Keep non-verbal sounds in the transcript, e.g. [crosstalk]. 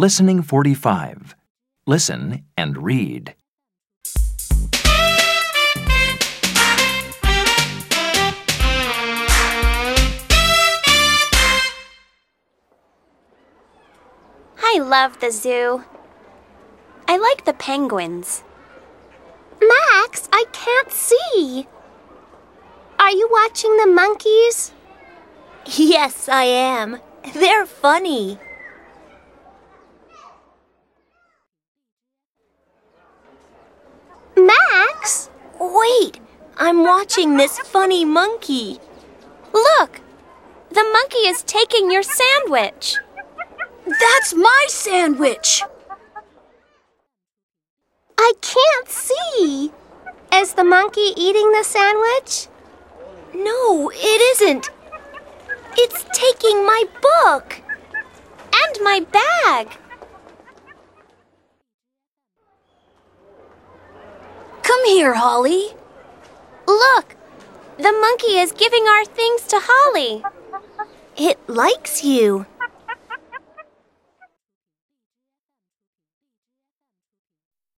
Listening 45. Listen and read. I love the zoo. I like the penguins. Max, I can't see. Are you watching the monkeys? [laughs] Yes, I am. They're funny. Max? Wait, I'm watching this funny monkey. Look! The monkey is taking your sandwich. That's my sandwich. I can't see. Is the monkey eating the sandwich? No, it isn't. It's taking my book. And my bag. Come here, Holly. Look! The monkey is giving our things to Holly. It likes you.